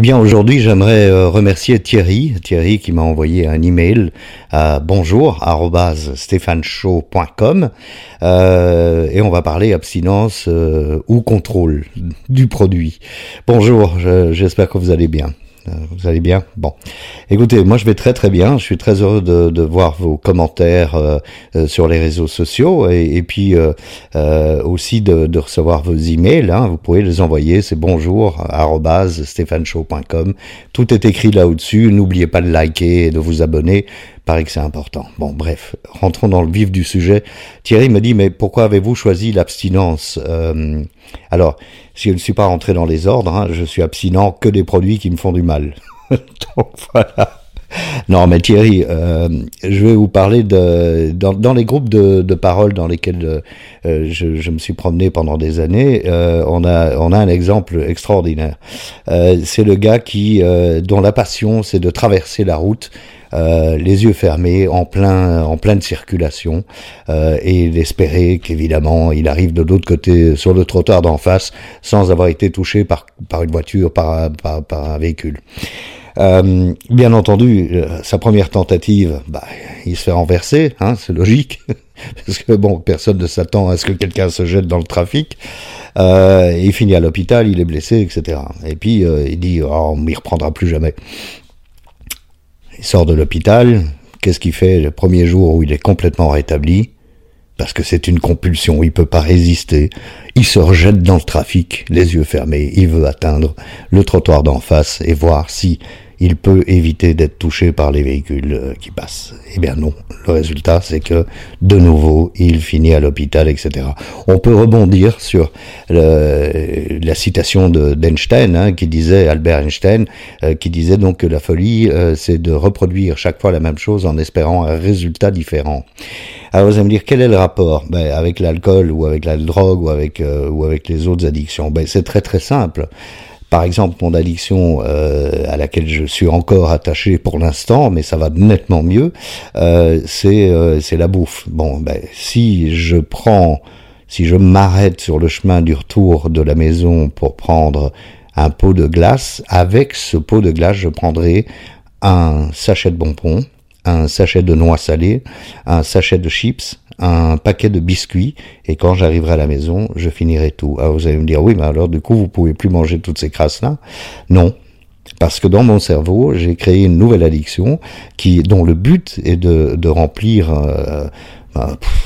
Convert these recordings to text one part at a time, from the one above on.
Eh bien, aujourd'hui, j'aimerais euh, remercier Thierry, Thierry qui m'a envoyé un email à bonjour@stéphaneshow.com euh, et on va parler abstinence euh, ou contrôle du produit. Bonjour, j'espère que vous allez bien. Euh, vous allez bien Bon. Écoutez, moi je vais très très bien. Je suis très heureux de, de voir vos commentaires euh, euh, sur les réseaux sociaux et, puis euh, aussi de, de, recevoir vos emails. Hein. Vous pouvez les envoyer. C'est bonjour stéphaneshow.com. Tout est écrit là-dessus. N'oubliez pas de liker et de vous abonner paraît que c'est important. Bon, bref, rentrons dans le vif du sujet. Thierry me dit, mais pourquoi avez-vous choisi l'abstinence euh, Alors, si je ne suis pas rentré dans les ordres, hein, je suis abstinent que des produits qui me font du mal. Donc voilà. Non, mais Thierry, euh, je vais vous parler de dans, les groupes de, de paroles dans lesquels euh, je, me suis promené pendant des années. Euh, on a on a un exemple extraordinaire. C'est le gars qui dont la passion c'est de traverser la route euh, les yeux fermés, en plein, en pleine circulation, euh, et d'espérer qu'évidemment il arrive de l'autre côté sur le trottoir d'en face sans avoir été touché par, par une voiture, par, par, par un véhicule. Euh, bien entendu, euh, sa première tentative, bah, il se fait renverser, hein, c'est logique, parce que bon, personne ne s'attend à ce que quelqu'un se jette dans le trafic. Euh, il finit à l'hôpital, il est blessé, etc. Et puis euh, il dit, oh, on m'y reprendra plus jamais. Il sort de l'hôpital. Qu'est-ce qu'il fait le premier jour où il est complètement rétabli? Parce que c'est une compulsion, il peut pas résister. Il se rejette dans le trafic, les yeux fermés. Il veut atteindre le trottoir d'en face et voir si il peut éviter d'être touché par les véhicules euh, qui passent. Eh bien non, le résultat c'est que de nouveau il finit à l'hôpital, etc. On peut rebondir sur la citation d'Einstein hein, qui disait, Albert Einstein, euh, qui disait donc que la folie euh, c'est de reproduire chaque fois la même chose en espérant un résultat différent. Alors vous allez me dire quel est le rapport ben, avec l'alcool ou avec la drogue ou avec euh, ou avec les autres addictions? Ben c'est très très simple. Par exemple, mon addiction euh, à laquelle je suis encore attaché pour l'instant, mais ça va nettement mieux, euh, c'est euh, c'est la bouffe. Bon, ben si je prends, si je m'arrête sur le chemin du retour de la maison pour prendre un pot de glace, avec ce pot de glace, je prendrai un sachet de bonbons, un sachet de noix salées, un sachet de chips, un paquet de biscuits, et quand j'arriverai à la maison, je finirai tout. Alors vous allez me dire, oui, mais alors du coup, vous pouvez plus manger toutes ces crasses-là? Non. Parce que dans mon cerveau, j'ai créé une nouvelle addiction qui, dont le but est de, de remplir euh,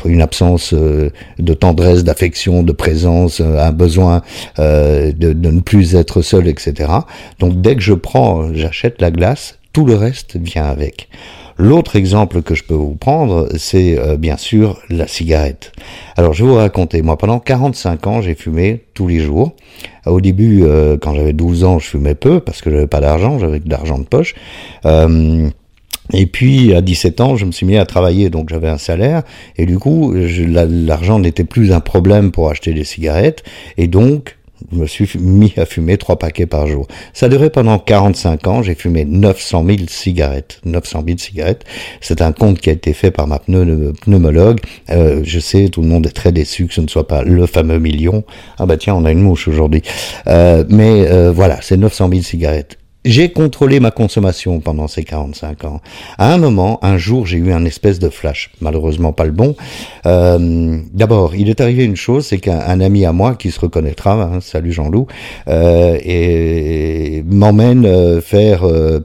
une absence euh, de tendresse, d'affection, de présence, euh, un besoin euh, de, de, ne plus être seul, etc. Donc dès que je prends, j'achète la glace, tout le reste vient avec. L'autre exemple que je peux vous prendre, c'est euh, bien sûr la cigarette. Alors je vais vous raconter, moi pendant 45 ans j'ai fumé tous les jours. Au début, euh, quand j'avais 12 ans, je fumais peu parce que j'avais pas d'argent, j'avais de l'argent de poche. Euh, et puis à 17 ans, je me suis mis à travailler, donc j'avais un salaire, et du coup, l'argent n'était plus un problème pour acheter des cigarettes, et donc je me suis mis à fumer trois paquets par jour. Ça a duré pendant 45 ans. J'ai fumé 900 000 cigarettes. 900 000 cigarettes. C'est un compte qui a été fait par ma pneumologue. Euh, je sais, tout le monde est très déçu que ce ne soit pas le fameux million. Ah bah tiens, on a une mouche aujourd'hui. Euh, mais euh, voilà, c'est 900 000 cigarettes. J'ai contrôlé ma consommation pendant ces 45 ans. À un moment, un jour, j'ai eu un espèce de flash, malheureusement pas le bon. Euh, D'abord, il est arrivé une chose, c'est qu'un ami à moi, qui se reconnaîtra, hein, salut Jean-Loup, euh, et, m'emmène euh, faire, euh,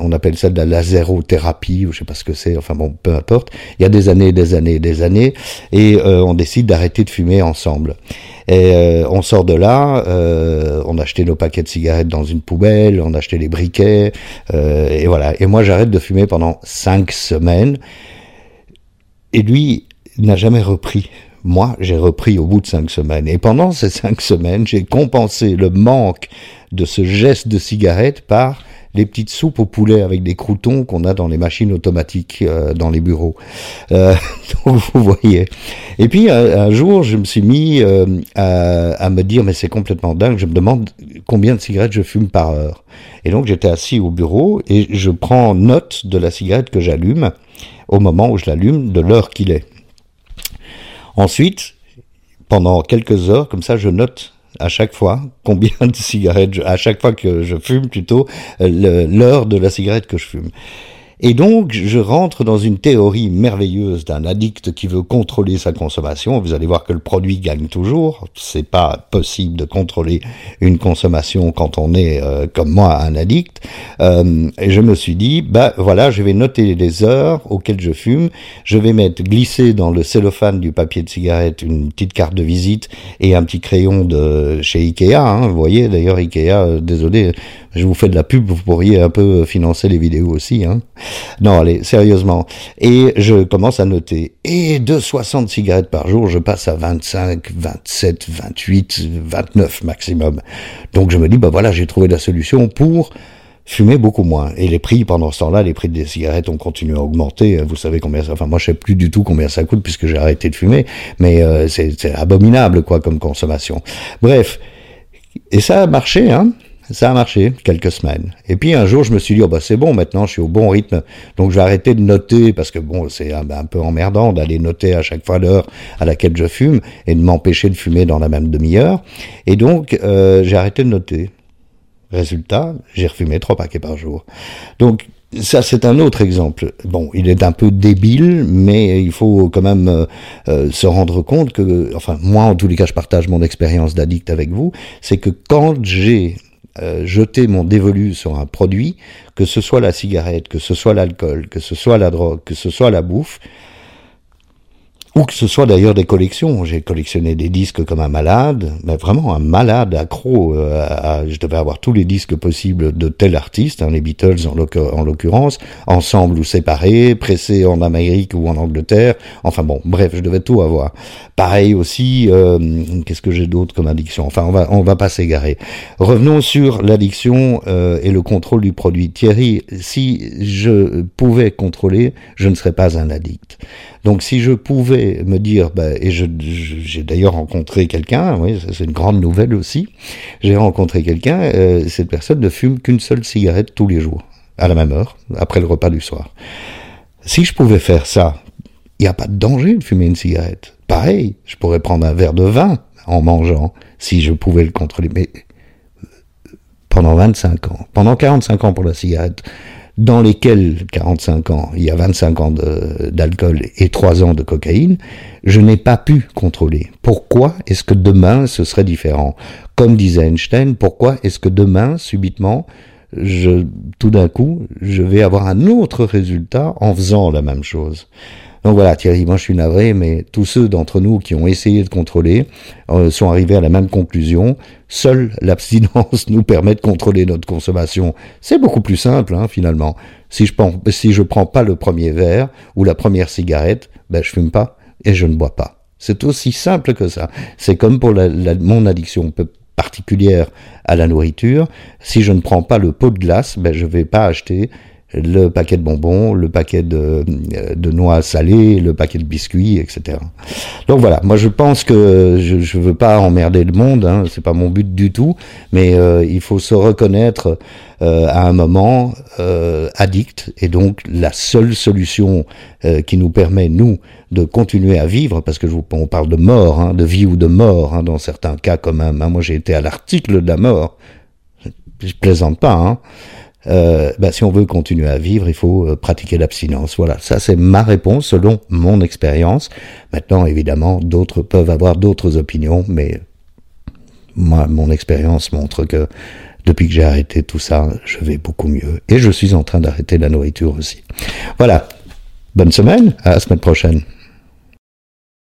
on appelle ça de la laserothérapie, ou je sais pas ce que c'est, enfin bon, peu importe. Il y a des années, des années, des années, et euh, on décide d'arrêter de fumer ensemble. Et euh, on sort de là, euh, on a acheté nos paquets de cigarettes dans une poubelle, on a acheté les briquets, euh, et voilà. Et moi, j'arrête de fumer pendant cinq semaines. Et lui n'a jamais repris. Moi, j'ai repris au bout de cinq semaines. Et pendant ces cinq semaines, j'ai compensé le manque de ce geste de cigarette par les petites soupes au poulet avec des croutons qu'on a dans les machines automatiques euh, dans les bureaux. Euh, donc vous voyez. Et puis un, jour, je me suis mis euh, à, à, me dire, mais c'est complètement dingue, je me demande combien de cigarettes je fume par heure. Et donc j'étais assis au bureau et je prends note de la cigarette que j'allume au moment où je l'allume, de l'heure qu'il est. Ensuite, pendant quelques heures, comme ça, je note à chaque fois combien de cigarettes, à chaque fois que je fume plutôt, l'heure de la cigarette que je fume. Et donc, je rentre dans une théorie merveilleuse d'un addict qui veut contrôler sa consommation. Vous allez voir que le produit gagne toujours. C'est pas possible de contrôler une consommation quand on est, euh, comme moi, un addict. Euh, et je me suis dit, bah voilà, je vais noter les heures auxquelles je fume. Je vais mettre glisser dans le cellophane du papier de cigarette une petite carte de visite et un petit crayon de chez Ikea. Hein, vous voyez, d'ailleurs, Ikea, euh, désolé, je vous fais de la pub, vous pourriez un peu financer les vidéos aussi. Hein. Non, allez, sérieusement. Et je commence à noter. Et de 60 cigarettes par jour, je passe à 25, 27, 28, 29 maximum. Donc je me dis, bah voilà, j'ai trouvé la solution pour fumer beaucoup moins. Et les prix, pendant ce temps-là, les prix des cigarettes ont continué à augmenter. Vous savez combien ça... Enfin, moi, je sais plus du tout combien ça coûte puisque j'ai arrêté de fumer. Mais euh, c'est abominable, quoi, comme consommation. Bref. Et ça a marché, hein ça a marché quelques semaines. Et puis un jour, je me suis dit, oh bah c'est bon, maintenant je suis au bon rythme. Donc je vais arrêter de noter, parce que bon, c'est un, peu emmerdant d'aller noter à chaque fois l'heure à laquelle je fume et de m'empêcher de fumer dans la même demi-heure. Et donc euh, j'ai arrêté de noter. Résultat, j'ai refumé trois paquets par jour. Donc ça, c'est un autre exemple. Bon, il est un peu débile, mais il faut quand même euh, euh, se rendre compte que, enfin, moi, en tous les cas, je partage mon expérience d'addict avec vous, c'est que quand j'ai euh, jeter mon dévolu sur un produit, que ce soit la cigarette, que ce soit l'alcool, que ce soit la drogue, que ce soit la bouffe, ou que ce soit d'ailleurs des collections. J'ai collectionné des disques comme un malade, mais vraiment un malade accro. Euh, je devais avoir tous les disques possibles de tel artiste, hein, les Beatles en l'occurrence, ensemble ou séparés, pressés en Amérique ou en Angleterre. Enfin bon, bref, je devais tout avoir. Pareil aussi, euh, qu'est-ce que j'ai d'autre comme addiction? Enfin, on va on va pas s'égarer. Revenons sur l'addiction euh, et le contrôle du produit. Thierry, si je pouvais contrôler, je ne serais pas un addict. Donc si je pouvais me dire, bah, et j'ai d'ailleurs rencontré quelqu'un, oui, c'est une grande nouvelle aussi, j'ai rencontré quelqu'un, euh, cette personne ne fume qu'une seule cigarette tous les jours, à la même heure, après le repas du soir. Si je pouvais faire ça, il n'y a pas de danger de fumer une cigarette. Pareil, je pourrais prendre un verre de vin en mangeant, si je pouvais le contrôler. Mais pendant 25 ans, pendant 45 ans pour la cigarette, dans lesquels, 45 ans, il y a 25 ans d'alcool et 3 ans de cocaïne, je n'ai pas pu contrôler. Pourquoi est-ce que demain ce serait différent? Comme disait Einstein, pourquoi est-ce que demain, subitement, tout d'un coup, je vais avoir un autre résultat en faisant la même chose? Donc voilà, Thierry, moi je suis navré, mais tous ceux d'entre nous qui ont essayé de contrôler euh, sont arrivés à la même conclusion. Seule l'abstinence nous permet de contrôler notre consommation. C'est beaucoup plus simple, hein, finalement. Si je prends, prends pas le premier verre ou la première cigarette, ben je fume pas et je ne bois pas. C'est aussi simple que ça. C'est comme pour mon addiction particulière à la nourriture. Si je ne prends pas le pot de glace, ben je vais pas acheter le paquet de bonbons, le paquet de, de, noix salées, le paquet de biscuits, etc. Donc voilà, moi je pense que je ne veux pas emmerder le monde, hein, c'est pas mon but du tout, mais euh, il faut se reconnaître euh, à un moment euh, addict, et donc la seule solution qui nous permet, nous, de continuer à vivre, parce que je vous, on parle de mort, hein, de vie ou de mort, hein, dans certains cas quand même, moi j'ai été à l'article de la mort, je plaisante pas, hein, euh, bah, si on veut continuer à vivre, il faut euh, pratiquer l'abstinence. Voilà, ça c'est ma réponse selon mon expérience. Maintenant, évidemment, d'autres peuvent avoir d'autres opinions, mais moi, mon expérience montre que depuis que j'ai arrêté tout ça, je vais beaucoup mieux. Et je suis en train d'arrêter la nourriture aussi. Voilà. Bonne semaine, à la semaine prochaine.